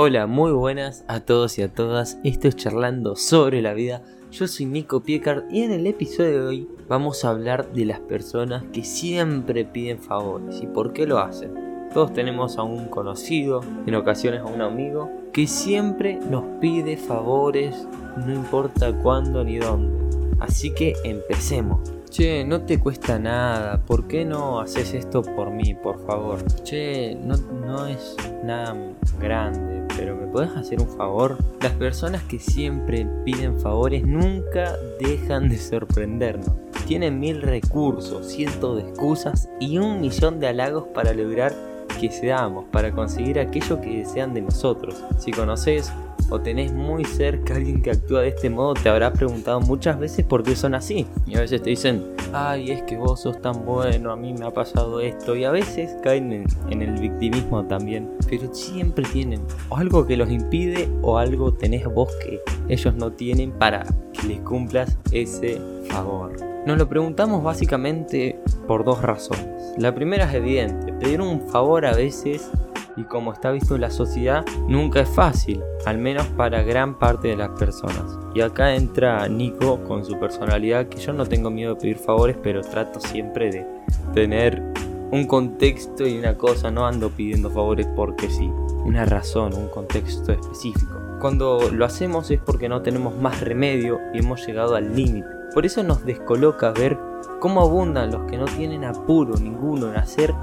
Hola, muy buenas a todos y a todas. Esto es charlando sobre la vida. Yo soy Nico Piecard y en el episodio de hoy vamos a hablar de las personas que siempre piden favores y por qué lo hacen. Todos tenemos a un conocido, en ocasiones a un amigo, que siempre nos pide favores, no importa cuándo ni dónde. Así que empecemos. Che, no te cuesta nada, ¿por qué no haces esto por mí, por favor? Che, no, no es nada grande, pero ¿me puedes hacer un favor? Las personas que siempre piden favores nunca dejan de sorprendernos. Tienen mil recursos, cientos de excusas y un millón de halagos para lograr que seamos, para conseguir aquello que desean de nosotros. Si conoces o tenés muy cerca a alguien que actúa de este modo, te habrás preguntado muchas veces por qué son así. Y a veces te dicen, ay, es que vos sos tan bueno, a mí me ha pasado esto. Y a veces caen en, el victimismo también. Pero siempre tienen o algo que los impide o algo tenés vos que ellos no tienen para que les cumplas ese favor. Nos lo preguntamos básicamente por dos razones. La primera es evidente, pedir un favor a veces y como está visto en la sociedad, nunca es fácil, al menos para gran parte de las personas. Y acá entra Nico con su personalidad, que yo no tengo miedo de pedir favores, pero trato siempre de tener un contexto y una cosa, no ando pidiendo favores porque sí, una razón, un contexto específico. Cuando lo hacemos es porque no tenemos más remedio y hemos llegado al límite. Por eso nos descoloca ver cómo abundan los que no tienen apuro ninguno en hacer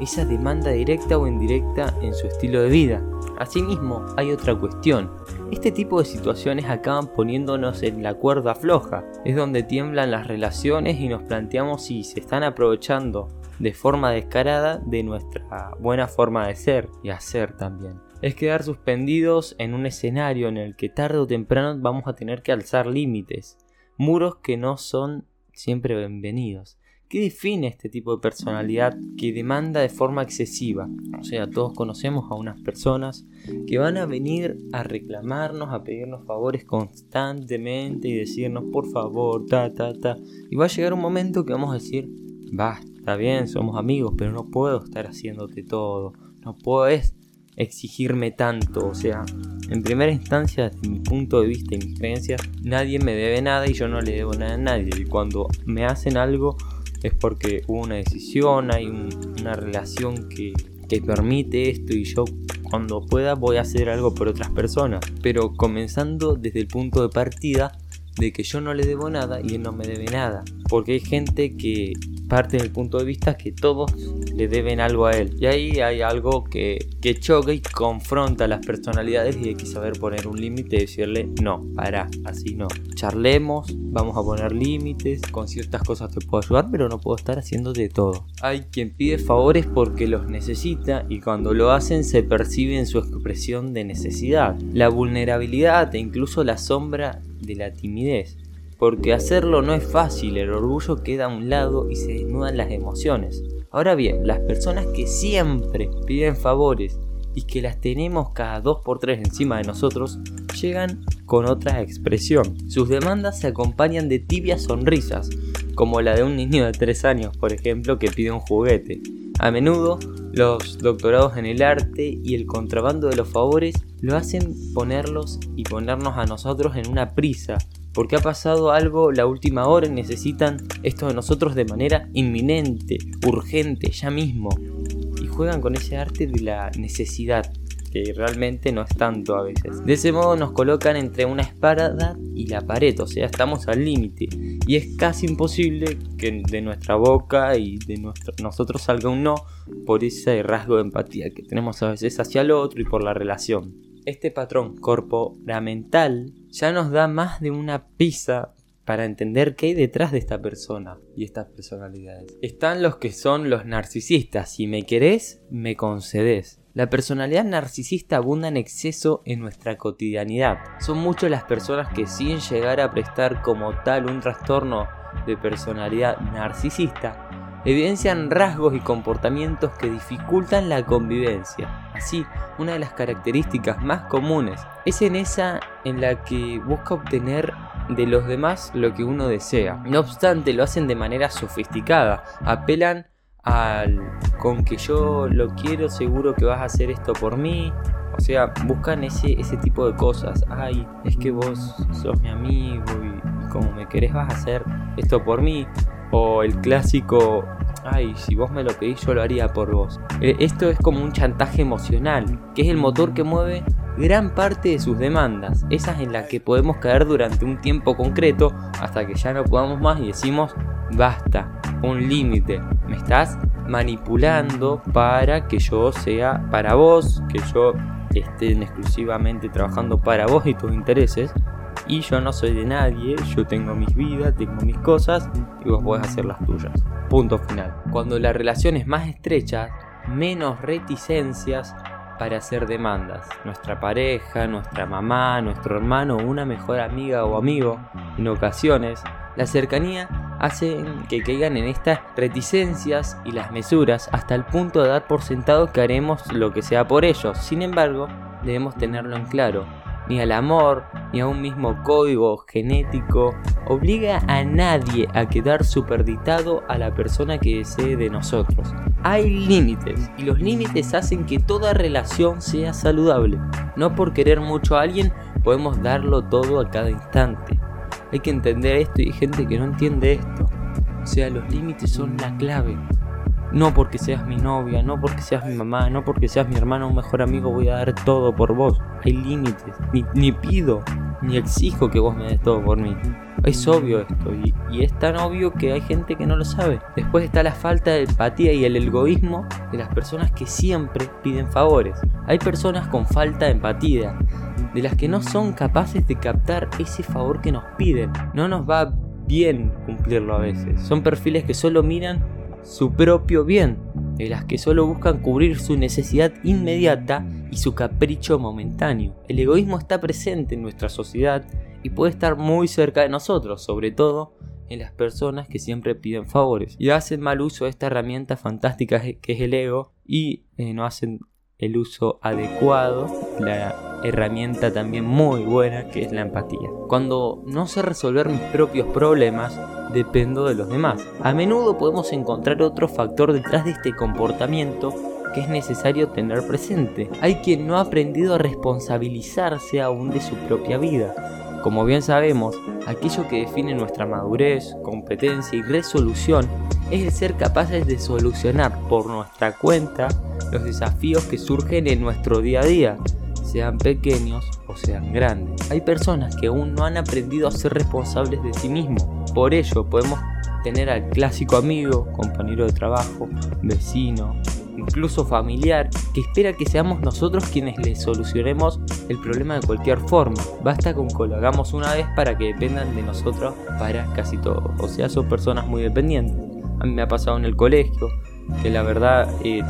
esa demanda directa o indirecta en su estilo de vida. Asimismo, hay otra cuestión. Este tipo de situaciones acaban poniéndonos en la cuerda floja. Es donde tiemblan las relaciones y nos planteamos si se están aprovechando de forma descarada de nuestra buena forma de ser y hacer también. Es quedar suspendidos en un escenario en el que tarde o temprano vamos a tener que alzar límites, muros que no son siempre bienvenidos. ¿Qué define este tipo de personalidad que demanda de forma excesiva? O sea, todos conocemos a unas personas que van a venir a reclamarnos, a pedirnos favores constantemente y decirnos por favor, ta, ta, ta. Y va a llegar un momento que vamos a decir, va, está bien, somos amigos, pero no puedo estar haciéndote todo. No puedes exigirme tanto. O sea, en primera instancia, desde mi punto de vista y mis creencias, nadie me debe nada y yo no le debo nada a nadie. Y cuando me hacen algo es porque hubo una decisión, hay una relación que, que permite esto y yo cuando pueda voy a hacer algo por otras personas. Pero comenzando desde el punto de partida de que yo no le debo nada y él no me debe nada. Porque hay gente que parte del punto de vista que todos le deben algo a él. Y ahí hay algo que, que choca y confronta las personalidades y hay que saber poner un límite y decirle no, para, así no. Charlemos, vamos a poner límites, con ciertas cosas te puedo ayudar, pero no puedo estar haciendo de todo. Hay quien pide favores porque los necesita y cuando lo hacen se percibe en su expresión de necesidad. La vulnerabilidad e incluso la sombra de la timidez porque hacerlo no es fácil, el orgullo queda a un lado y se desnudan las emociones. Ahora bien, las personas que siempre piden favores y que las tenemos cada dos por tres encima de nosotros, llegan con otra expresión. Sus demandas se acompañan de tibias sonrisas, como la de un niño de 3 años, por ejemplo, que pide un juguete. A menudo, los doctorados en el arte y el contrabando de los favores lo hacen ponerlos y ponernos a nosotros en una prisa porque ha pasado algo la última hora y necesitan esto de nosotros de manera inminente, urgente, ya mismo. Y juegan con ese arte de la necesidad, que realmente no es tanto a veces. De ese modo nos colocan entre una espada y la pared, o sea, estamos al límite. Y es casi imposible que de nuestra boca y de nosotros salga un no por ese rasgo de empatía que tenemos a veces hacia el otro y por la relación este patrón corporamental ya nos da más de una pizza para entender qué hay detrás de esta persona y estas personalidades. Están los que son los narcisistas. Si me querés, me concedes. La personalidad narcisista abunda en exceso en nuestra cotidianidad. Son muchas las personas que sin llegar a prestar como tal un trastorno de personalidad narcisista, evidencian rasgos y comportamientos que dificultan la convivencia. Así, una de las características más comunes es en esa en la que busca obtener de los demás lo que uno desea. No obstante, lo hacen de manera sofisticada, apelan al con que yo lo quiero, seguro que vas a hacer esto por mí, O sea, buscan ese, ese tipo de cosas. Ay, es que vos sos mi amigo y, como me querés vas a hacer esto por mí. O el clásico, ay, si vos me lo pedís yo lo haría por vos. Eh, esto es como un chantaje emocional, que es el motor que mueve gran parte de sus demandas, esas en las que podemos caer durante un tiempo concreto hasta que ya no podamos más y decimos, basta, un límite, me estás manipulando para que yo sea para vos, que yo esté exclusivamente trabajando para vos y tus intereses. Y yo no soy de nadie, yo tengo mis vidas, tengo mis cosas y vos podés hacer las tuyas. Punto final. Cuando la relación es más estrecha, menos reticencias para hacer demandas. Nuestra pareja, nuestra mamá, nuestro hermano, una mejor amiga o amigo, en ocasiones, la cercanía hace que caigan en estas reticencias y las mesuras hasta el punto de dar por sentado que haremos lo que sea por ellos. Sin embargo, debemos tenerlo en claro ni al amor, ni a un mismo código genético, obliga a nadie a quedar superditado a la persona que desee de nosotros. Hay límites, y los límites hacen que toda relación sea saludable. No por querer mucho a alguien podemos darlo todo a cada instante. Hay que entender esto y hay gente que no entiende esto. O sea, los límites son la clave. No porque seas mi novia, no porque seas mi mamá, no porque seas mi hermano o mejor amigo voy a dar todo por vos. Hay límites. Ni, pido, ni exijo que vos me des todo por mí. Es obvio esto y, y, es tan obvio que hay gente que no lo sabe. Después está la falta de empatía y el egoísmo de las personas que siempre piden favores. Hay personas con falta de empatía, de las que no son capaces de captar ese favor que nos piden. No nos va bien cumplirlo a veces. Son perfiles que solo miran su propio bien, de las que solo buscan cubrir su necesidad inmediata y su capricho momentáneo. El egoísmo está presente en nuestra sociedad y puede estar muy cerca de nosotros, sobre todo en las personas que siempre piden favores y hacen mal uso de esta herramienta fantástica que es el ego y eh, no hacen el uso adecuado, la herramienta también muy buena que es la empatía. Cuando no sé resolver mis propios problemas, dependo de los demás. A menudo podemos encontrar otro factor detrás de este comportamiento que es necesario tener presente. Hay quien no ha aprendido a responsabilizarse aún de su propia vida. Como bien sabemos, aquello que define nuestra madurez, competencia y resolución es el ser capaces de solucionar por nuestra cuenta los desafíos que surgen en nuestro día a día, sean pequeños o sean grandes. Hay personas que aún no han aprendido a ser responsables de sí mismos. Por ello podemos tener al clásico amigo, compañero de trabajo, vecino, incluso familiar, que espera que seamos nosotros quienes le solucionemos el problema de cualquier forma. Basta con que lo hagamos una vez para que dependan de nosotros para casi todo. O sea, son personas muy dependientes. A mí me ha pasado en el colegio, que la verdad eh,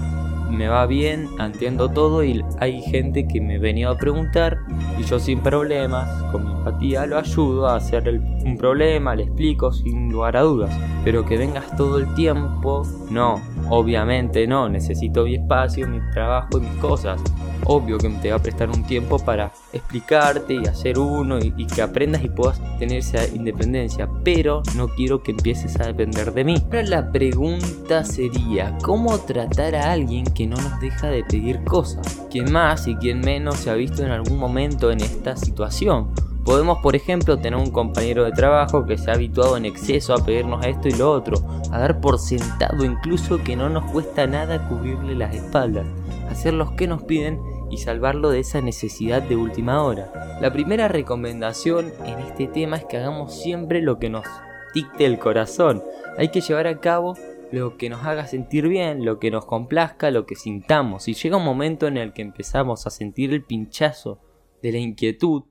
me va bien, entiendo todo y hay gente que me venía a preguntar y yo sin problemas, con mi empatía, lo ayudo a hacer un problema, le explico sin lugar a dudas. Pero que vengas todo el tiempo, no, obviamente no, necesito mi espacio, mi trabajo y mis cosas obvio que te va a prestar un tiempo para explicarte y hacer uno y, que aprendas y puedas tener esa independencia, pero no quiero que empieces a depender de mí. Ahora la pregunta sería, ¿cómo tratar a alguien que no nos deja de pedir cosas? ¿Quién más y quién menos se ha visto en algún momento en esta situación? Podemos, por ejemplo, tener un compañero de trabajo que se ha habituado en exceso a pedirnos esto y lo otro, a dar por sentado incluso que no nos cuesta nada cubrirle las espaldas, hacer los que nos piden y salvarlo de esa necesidad de última hora. La primera recomendación en este tema es que hagamos siempre lo que nos dicte el corazón. Hay que llevar a cabo lo que nos haga sentir bien, lo que nos complazca, lo que sintamos. Si llega un momento en el que empezamos a sentir el pinchazo de la inquietud,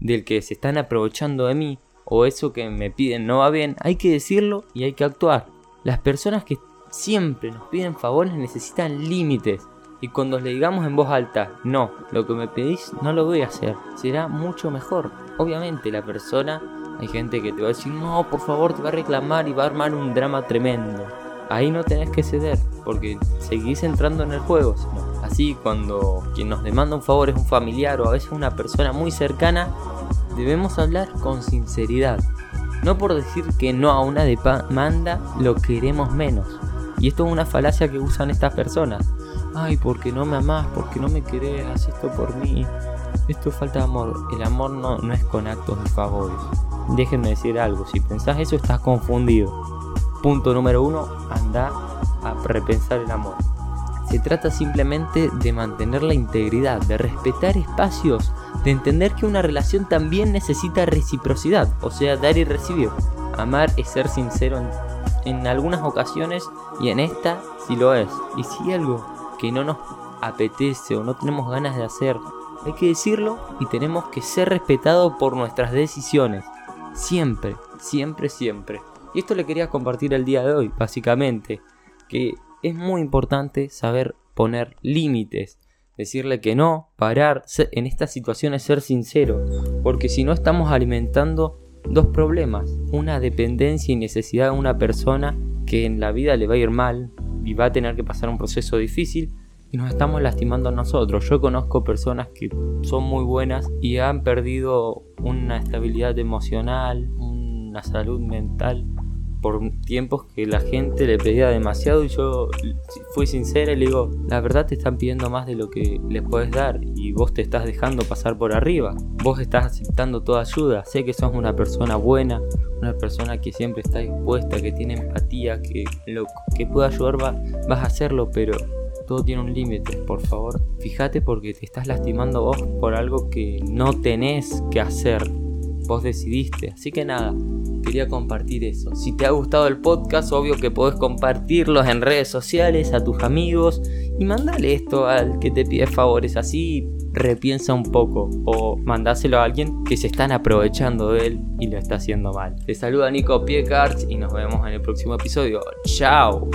del que se están aprovechando de mí, o eso que me piden no va bien, hay que decirlo y hay que actuar. Las personas que siempre nos piden favores necesitan límites. Y cuando le digamos en voz alta, no, lo que me pedís no lo voy a hacer, será mucho mejor. Obviamente la persona, hay gente que te va a decir, no, por favor, te va a reclamar y va a armar un drama tremendo. Ahí no tenés que ceder, porque seguís entrando en el juego. Así, cuando quien nos demanda un favor es un familiar o a veces una persona muy cercana, debemos hablar con sinceridad. No por decir que no a una demanda lo queremos menos. Y esto es una falacia que usan estas personas ay, porque no me amás, porque no me querés, haz esto por mí. Esto es falta de amor. El amor no, no es con actos de favores. Déjenme decir algo, si pensás eso estás confundido. Punto número uno, anda a repensar el amor. Se trata simplemente de mantener la integridad, de respetar espacios, de entender que una relación también necesita reciprocidad, o sea, dar y recibir. Amar es ser sincero en, algunas ocasiones y en esta sí lo es. Y si algo que no nos apetece o no tenemos ganas de hacer, hay que decirlo y tenemos que ser respetados por nuestras decisiones. Siempre, siempre, siempre. Y esto le quería compartir el día de hoy, básicamente, que es muy importante saber poner límites, decirle que no, parar, en estas situaciones ser sincero, porque si no estamos alimentando dos problemas, una dependencia y necesidad de una persona que en la vida le va a ir mal y va a tener que pasar un proceso difícil y nos estamos lastimando nosotros. Yo conozco personas que son muy buenas y han perdido una estabilidad emocional, una salud mental por tiempos que la gente le pedía demasiado y yo fui sincera y le digo, la verdad te están pidiendo más de lo que les puedes dar y vos te estás dejando pasar por arriba. Vos estás aceptando toda ayuda. Sé que sos una persona buena, una persona que siempre está dispuesta, que tiene empatía, que lo que pueda ayudar vas a hacerlo, pero todo tiene un límite, por favor. Fíjate porque te estás lastimando vos por algo que no tenés que hacer. Vos decidiste. Así que nada, quería compartir eso. Si te ha gustado el podcast, obvio que podés compartirlos en redes sociales, a tus amigos y mandale esto al que te pide favores. Así repiensa un poco o mandáselo a alguien que se están aprovechando de él y lo está haciendo mal. Te saluda Nico Piecards y nos vemos en el próximo episodio. ¡Chao!